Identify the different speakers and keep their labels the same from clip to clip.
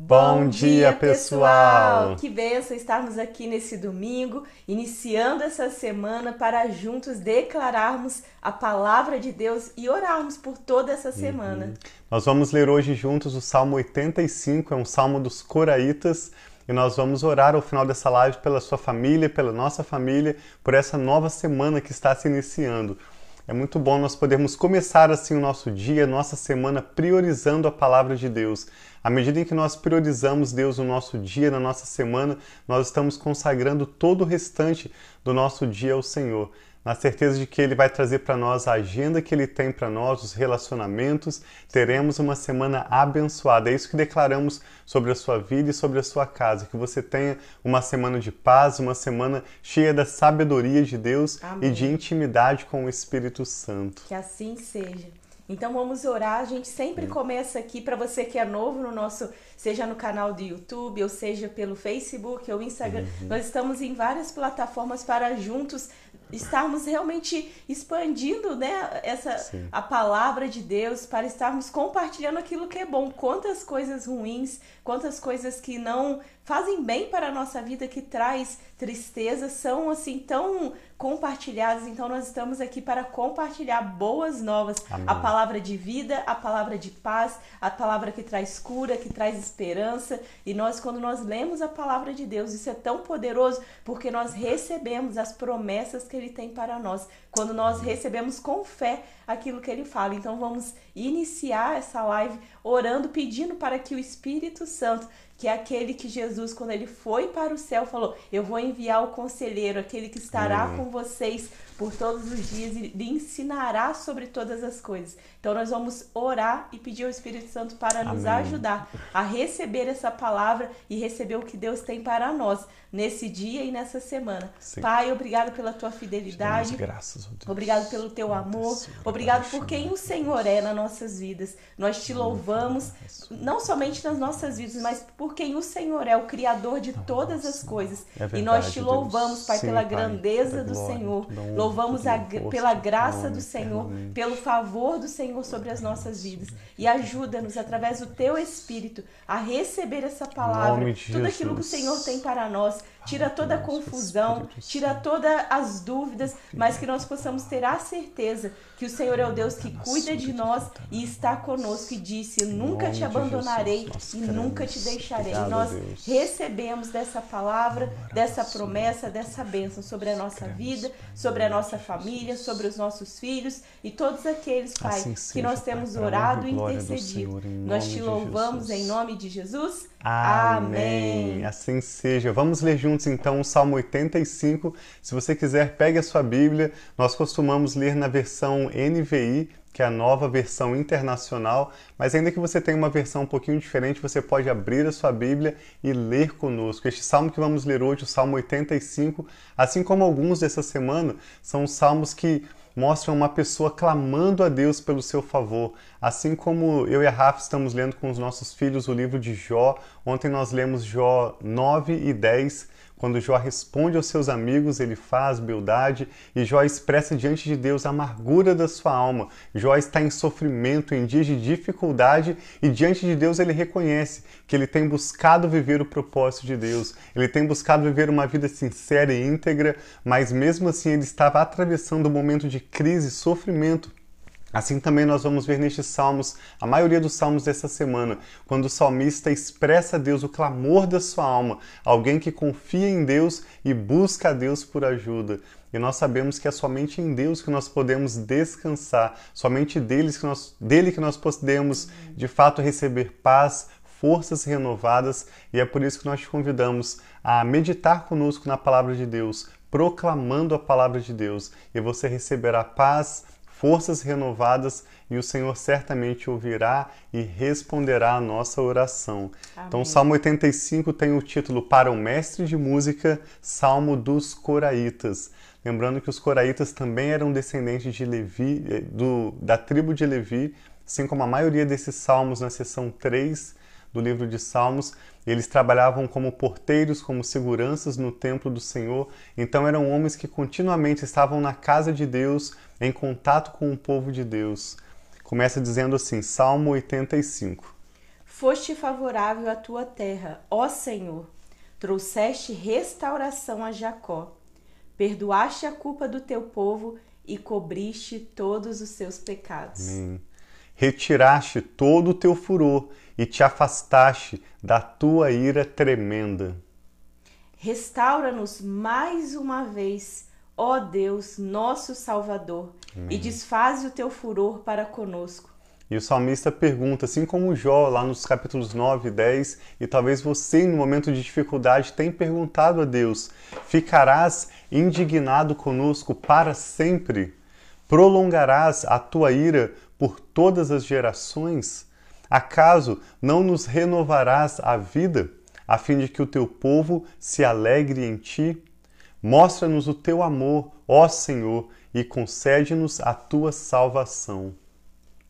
Speaker 1: Bom, Bom dia, pessoal!
Speaker 2: Que benção estarmos aqui nesse domingo, iniciando essa semana para juntos declararmos a palavra de Deus e orarmos por toda essa semana. Uhum.
Speaker 1: Nós vamos ler hoje juntos o Salmo 85, é um salmo dos Coraitas, e nós vamos orar ao final dessa live pela sua família, pela nossa família, por essa nova semana que está se iniciando. É muito bom nós podermos começar assim o nosso dia, nossa semana, priorizando a palavra de Deus. À medida em que nós priorizamos Deus no nosso dia, na nossa semana, nós estamos consagrando todo o restante do nosso dia ao Senhor na certeza de que Ele vai trazer para nós a agenda que Ele tem para nós, os relacionamentos. Teremos uma semana abençoada. É isso que declaramos sobre a sua vida e sobre a sua casa. Que você tenha uma semana de paz, uma semana cheia da sabedoria de Deus Amém. e de intimidade com o Espírito Santo.
Speaker 2: Que assim seja. Então vamos orar. A gente sempre começa aqui para você que é novo no nosso, seja no canal do YouTube, ou seja pelo Facebook ou Instagram. Uhum. Nós estamos em várias plataformas para juntos estarmos realmente expandindo né, essa, a palavra de Deus, para estarmos compartilhando aquilo que é bom. Quantas coisas ruins, quantas coisas que não fazem bem para a nossa vida, que traz tristeza, são assim tão compartilhadas. Então nós estamos aqui para compartilhar boas novas, Amém. a palavra de vida, a palavra de paz, a palavra que traz cura, que traz esperança. E nós quando nós lemos a palavra de Deus, isso é tão poderoso porque nós recebemos as promessas que ele tem para nós. Quando nós recebemos com fé aquilo que ele fala. Então vamos iniciar essa live orando, pedindo para que o Espírito Santo que é aquele que Jesus, quando ele foi para o céu, falou: Eu vou enviar o conselheiro, aquele que estará uhum. com vocês por todos os dias e lhe ensinará sobre todas as coisas. Então nós vamos orar e pedir ao Espírito Santo para nos Amém. ajudar a receber essa palavra e receber o que Deus tem para nós nesse dia e nessa semana. Sim. Pai, obrigado pela tua fidelidade.
Speaker 1: Graças,
Speaker 2: obrigado pelo teu amor. Obrigado por quem o Senhor é nas nossas vidas. Nós te louvamos não somente nas nossas vidas, mas por quem o Senhor é, o criador de todas as coisas. É e nós te louvamos, Pai, pela grandeza do Senhor. Louvamos a, pela graça do Senhor, pelo favor do Senhor sobre as nossas vidas. E ajuda-nos, através do Teu Espírito, a receber essa palavra, tudo aquilo que o Senhor tem para nós tira toda a confusão, tira todas as dúvidas, mas que nós possamos ter a certeza que o Senhor é o Deus que cuida de nós e está conosco e disse: Nunca te abandonarei e nunca te deixarei. Nós recebemos dessa palavra, dessa promessa, dessa bênção sobre a nossa vida, sobre a nossa família, sobre os nossos filhos e todos aqueles, Pai, assim que nós temos orado e intercedido. Nós te louvamos em nome de Jesus.
Speaker 1: Amém. Assim seja. Vamos ler juntos então o Salmo 85. Se você quiser, pegue a sua Bíblia. Nós costumamos ler na versão NVI, que é a nova versão internacional, mas ainda que você tenha uma versão um pouquinho diferente, você pode abrir a sua Bíblia e ler conosco. Este salmo que vamos ler hoje, o Salmo 85, assim como alguns dessa semana, são salmos que mostram uma pessoa clamando a Deus pelo seu favor. Assim como eu e a Rafa estamos lendo com os nossos filhos o livro de Jó, ontem nós lemos Jó 9 e 10 quando Jó responde aos seus amigos, ele faz beldade e Jó expressa diante de Deus a amargura da sua alma. Jó está em sofrimento, em dias de dificuldade e diante de Deus ele reconhece que ele tem buscado viver o propósito de Deus. Ele tem buscado viver uma vida sincera e íntegra, mas mesmo assim ele estava atravessando um momento de crise e sofrimento Assim também nós vamos ver nestes salmos, a maioria dos salmos dessa semana, quando o salmista expressa a Deus o clamor da sua alma, alguém que confia em Deus e busca a Deus por ajuda. E nós sabemos que é somente em Deus que nós podemos descansar, somente deles que nós, dele que nós podemos de fato receber paz, forças renovadas, e é por isso que nós te convidamos a meditar conosco na palavra de Deus, proclamando a palavra de Deus, e você receberá paz, forças renovadas e o Senhor certamente ouvirá e responderá a nossa oração. Amém. Então, Salmo 85 tem o título Para o Mestre de Música, Salmo dos Coraitas. Lembrando que os Coraitas também eram descendentes de Levi, eh, do, da tribo de Levi, assim como a maioria desses salmos na seção 3 do livro de Salmos. Eles trabalhavam como porteiros, como seguranças no templo do Senhor. Então eram homens que continuamente estavam na casa de Deus, em contato com o povo de Deus. Começa dizendo assim, Salmo 85.
Speaker 2: Foste favorável à tua terra, ó Senhor. Trouxeste restauração a Jacó. Perdoaste a culpa do teu povo e cobriste todos os seus pecados.
Speaker 1: Amém. Retiraste todo o teu furor e te afastaste da tua ira tremenda.
Speaker 2: Restaura-nos mais uma vez, ó Deus, nosso Salvador, Amém. e desfaze o teu furor para conosco.
Speaker 1: E o salmista pergunta, assim como Jó, lá nos capítulos 9 e 10, e talvez você, no momento de dificuldade, tenha perguntado a Deus: Ficarás indignado conosco para sempre? Prolongarás a tua ira por todas as gerações? Acaso não nos renovarás a vida, a fim de que o teu povo se alegre em ti? Mostra-nos o teu amor, ó Senhor, e concede-nos a tua salvação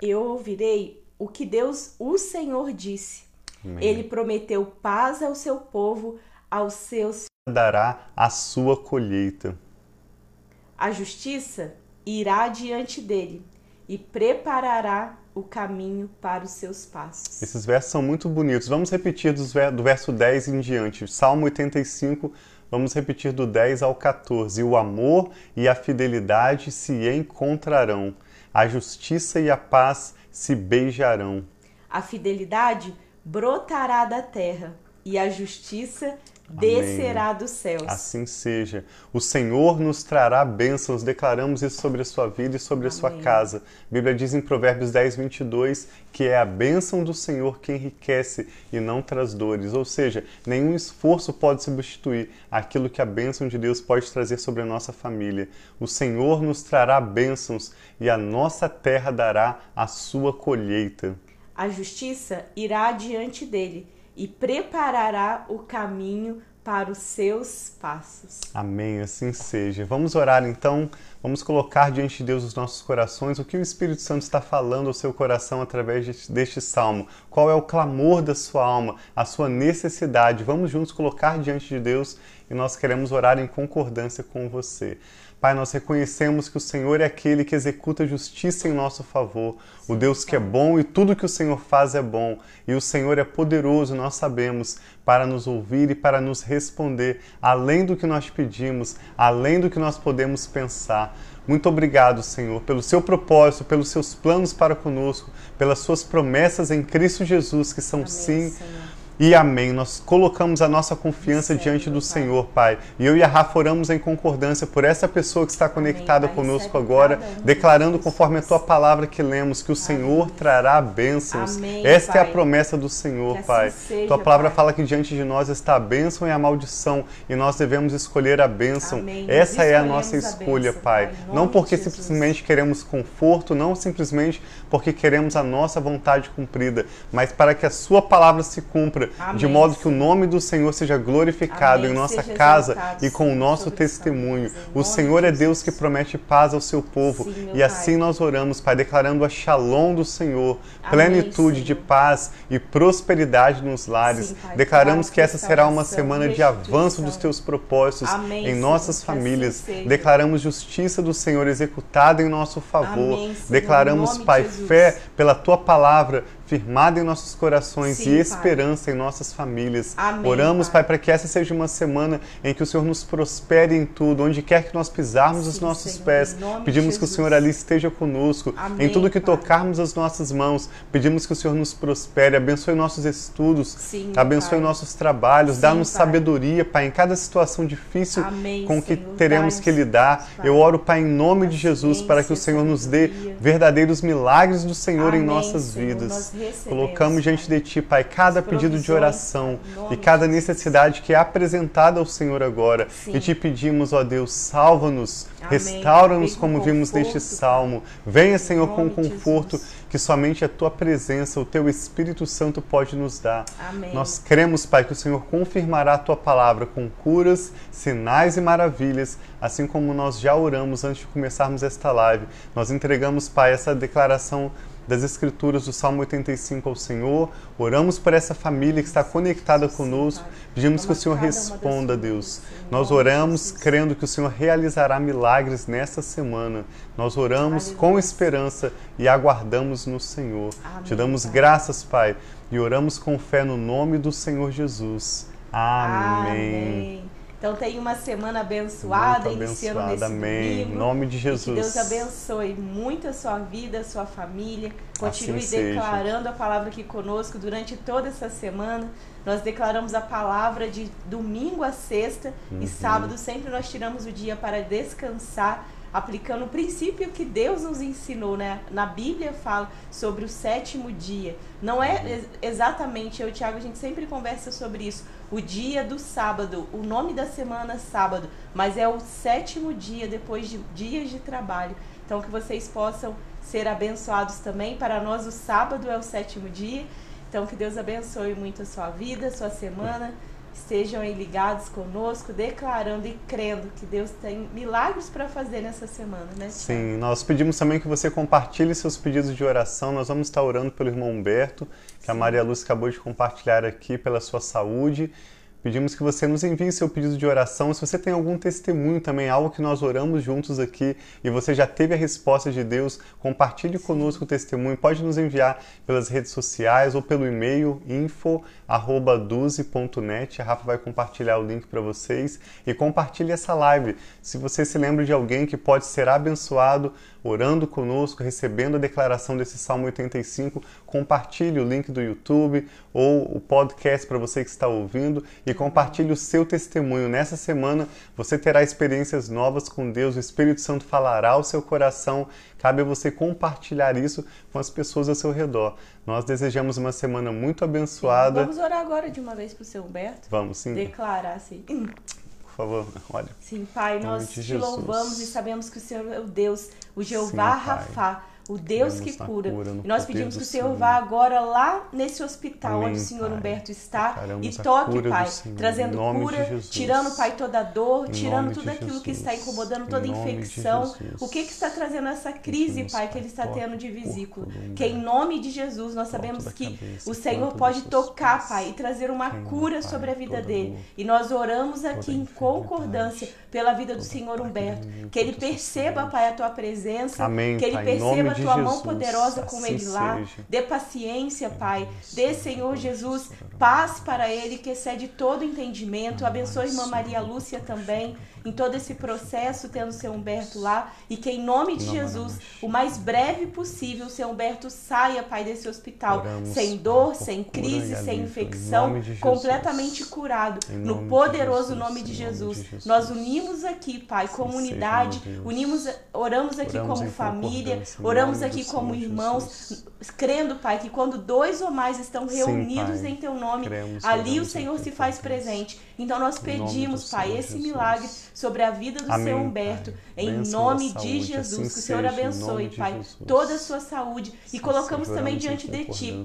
Speaker 2: eu ouvirei o que Deus, o Senhor, disse. Amém. Ele prometeu paz ao seu povo, aos seus.
Speaker 1: Dará a sua colheita.
Speaker 2: A justiça irá diante dele e preparará o caminho para os seus passos.
Speaker 1: Esses versos são muito bonitos. Vamos repetir do verso 10 em diante. Salmo 85, vamos repetir do 10 ao 14. O amor e a fidelidade se encontrarão a justiça e a paz se beijarão.
Speaker 2: A fidelidade brotará da terra e a justiça descerá Amém. dos céus.
Speaker 1: Assim seja. O Senhor nos trará bênçãos. Declaramos isso sobre a sua vida e sobre Amém. a sua casa. A Bíblia diz em Provérbios 10, 22 que é a bênção do Senhor que enriquece e não traz dores. Ou seja, nenhum esforço pode substituir aquilo que a bênção de Deus pode trazer sobre a nossa família. O Senhor nos trará bênçãos e a nossa terra dará a sua colheita.
Speaker 2: A justiça irá diante dele e preparará o caminho para os seus passos.
Speaker 1: Amém, assim seja. Vamos orar então, vamos colocar diante de Deus os nossos corações o que o Espírito Santo está falando ao seu coração através deste salmo. Qual é o clamor da sua alma, a sua necessidade. Vamos juntos colocar diante de Deus e nós queremos orar em concordância com você. Pai, nós reconhecemos que o Senhor é aquele que executa justiça em nosso favor, o Deus que é bom e tudo que o Senhor faz é bom, e o Senhor é poderoso, nós sabemos, para nos ouvir e para nos responder, além do que nós pedimos, além do que nós podemos pensar. Muito obrigado, Senhor, pelo seu propósito, pelos seus planos para conosco, pelas suas promessas em Cristo Jesus, que são Amém, sim. Senhor e amém. Nós colocamos a nossa confiança diante do Senhor, Pai. E eu e a Rafa oramos em concordância por essa pessoa que está conectada amém, conosco agora, declarando conforme a tua palavra que lemos que o Senhor amém. trará bênçãos. Amém, Esta pai. é a promessa do Senhor, que Pai. Assim seja, tua palavra pai. fala que diante de nós está a bênção e a maldição, e nós devemos escolher a bênção. Essa é a nossa escolha, a Pai. Não porque simplesmente queremos conforto, não simplesmente porque queremos a nossa vontade cumprida, mas para que a sua palavra se cumpra Amém, de modo que o nome do Senhor seja glorificado Amém, em nossa casa e com o nosso testemunho. O Senhor é Deus que promete paz ao seu povo Sim, e assim pai. nós oramos, Pai, declarando a shalom do Senhor, plenitude de paz e prosperidade nos lares. Sim, declaramos que essa será uma semana de avanço dos teus propósitos em nossas Senhor, famílias. Assim declaramos justiça do Senhor executada em nosso favor. Declaramos, Pai, fé pela tua palavra firmada em nossos corações Sim, e esperança pai. em nossas famílias. Amém, Oramos, pai. para que essa seja uma semana em que o Senhor nos prospere em tudo, onde quer que nós pisarmos Sim, os nossos Senhor, pés. Pedimos que o Senhor ali esteja conosco. Amém, em tudo que pai. tocarmos as nossas mãos, pedimos que o Senhor nos prospere, abençoe nossos estudos, Sim, abençoe pai. nossos trabalhos, dá-nos sabedoria, Pai, em cada situação difícil Amém, com que Senhor, teremos que lidar. Eu oro, Pai, em nome de Jesus, para que o Senhor nos dê verdadeiros milagres do Senhor em nossas vidas. Colocamos diante de Ti, Pai, cada pedido de oração e cada necessidade que é apresentada ao Senhor agora. Sim. E te pedimos, ó Deus, salva-nos, restaura-nos como vimos neste salmo. Venha, Senhor, com conforto que somente a tua presença, o teu Espírito Santo pode nos dar. Amém. Nós cremos, Pai, que o Senhor confirmará a tua palavra com curas, sinais e maravilhas, assim como nós já oramos antes de começarmos esta live. Nós entregamos, Pai, essa declaração das Escrituras do Salmo 85 ao Senhor. Oramos por essa família que está conectada conosco. Pedimos que o Senhor responda, Deus. Nós oramos crendo que o Senhor realizará milagres nesta semana. Nós oramos com esperança e aguardamos no Senhor. Te damos graças, Pai e oramos com fé no nome do Senhor Jesus. Amém. Amém.
Speaker 2: Então tenha uma semana abençoada,
Speaker 1: muito
Speaker 2: iniciando nesse
Speaker 1: Amém.
Speaker 2: domingo.
Speaker 1: Em nome de Jesus.
Speaker 2: que Deus abençoe muito a sua vida, a sua família. Continue
Speaker 1: assim
Speaker 2: declarando a palavra aqui conosco durante toda essa semana. Nós declaramos a palavra de domingo a sexta uhum. e sábado sempre nós tiramos o dia para descansar aplicando o princípio que Deus nos ensinou, né? Na Bíblia fala sobre o sétimo dia. Não é exatamente, eu e o Tiago, a gente sempre conversa sobre isso, o dia do sábado, o nome da semana sábado, mas é o sétimo dia depois de dias de trabalho. Então que vocês possam ser abençoados também. Para nós o sábado é o sétimo dia. Então que Deus abençoe muito a sua vida, a sua semana estejam aí ligados conosco, declarando e crendo que Deus tem milagres para fazer nessa semana, né?
Speaker 1: Sim, nós pedimos também que você compartilhe seus pedidos de oração. Nós vamos estar orando pelo irmão Humberto, que Sim. a Maria Lúcia acabou de compartilhar aqui, pela sua saúde. Pedimos que você nos envie seu pedido de oração. Se você tem algum testemunho também, algo que nós oramos juntos aqui e você já teve a resposta de Deus, compartilhe conosco o testemunho. Pode nos enviar pelas redes sociais ou pelo e-mail info@duze.net. A Rafa vai compartilhar o link para vocês e compartilhe essa live. Se você se lembra de alguém que pode ser abençoado orando conosco, recebendo a declaração desse Salmo 85, compartilhe o link do YouTube ou o podcast para você que está ouvindo e compartilhe o seu testemunho. Nessa semana você terá experiências novas com Deus, o Espírito Santo falará ao seu coração. Cabe a você compartilhar isso com as pessoas ao seu redor. Nós desejamos uma semana muito abençoada.
Speaker 2: Vamos orar agora de uma vez para o seu Humberto?
Speaker 1: Vamos, sim.
Speaker 2: Declarar, sim
Speaker 1: favor, olha.
Speaker 2: Sim, Pai, nós te louvamos e sabemos que o Senhor é o Deus, o Jeová Sim, Rafá, o Deus que cura. cura e nós pedimos que o Senhor vá agora lá nesse hospital Amém, onde o Senhor pai. Humberto está e toque, Pai, trazendo cura, tirando, Pai, toda dor, em tirando tudo aquilo Jesus. que está incomodando, toda infecção. O que, que está trazendo essa crise, Pai, que ele está tendo de vesícula? Que em nome de Jesus nós sabemos que o Senhor pode tocar, Pai, e trazer uma cura sobre a vida dele. E nós oramos aqui em concordância pela vida do Senhor Humberto. Que ele perceba, Pai, a tua presença. Que ele perceba tua Jesus, mão poderosa com assim ele lá. Seja. Dê paciência, Pai. Dê, Senhor Jesus, paz para ele que excede todo entendimento. Abençoe a irmã Maria Lúcia também em todo esse processo, tendo o seu Humberto lá. E que em nome de Jesus, o mais breve possível, o seu Humberto saia, Pai, desse hospital. Sem dor, sem crise, sem infecção, completamente curado. No poderoso nome de Jesus. Nós unimos aqui, Pai, comunidade, unimos, oramos aqui como família, oramos aqui como irmãos, crendo, Pai, que quando dois ou mais estão reunidos Sim, em Teu nome, Cremos, ali o Senhor se faz presente. Então nós pedimos, Pai, esse Jesus. milagre sobre a vida do Amém, seu Humberto, pai. em nome de Jesus, assim que o Senhor abençoe, Pai, toda a sua saúde. E colocamos também diante de Ti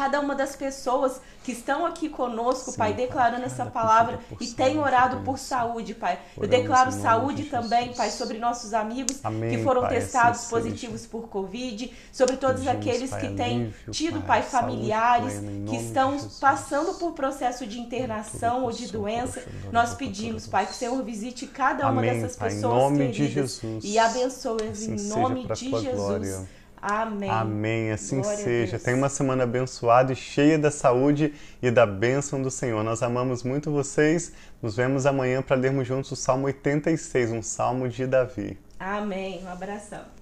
Speaker 2: cada uma das pessoas que estão aqui conosco, Sim, Pai, declarando essa palavra e tem orado por saúde, Pai. Eu declaro saúde também, Pai, sobre nossos amigos Amém, que foram pai, testados positivos por Covid, sobre todos pedimos, aqueles pai, que têm tido, Pai, familiares que estão passando por processo de internação ou de doença. Nós pedimos, Pai, que o Senhor visite cada uma
Speaker 1: Amém,
Speaker 2: dessas pessoas queridas de e abençoe-as em assim nome de Jesus. Glória. Amém.
Speaker 1: Amém. Assim Glória seja. Tenha uma semana abençoada e cheia da saúde e da bênção do Senhor. Nós amamos muito vocês. Nos vemos amanhã para lermos juntos o Salmo 86, um salmo de Davi.
Speaker 2: Amém. Um abração.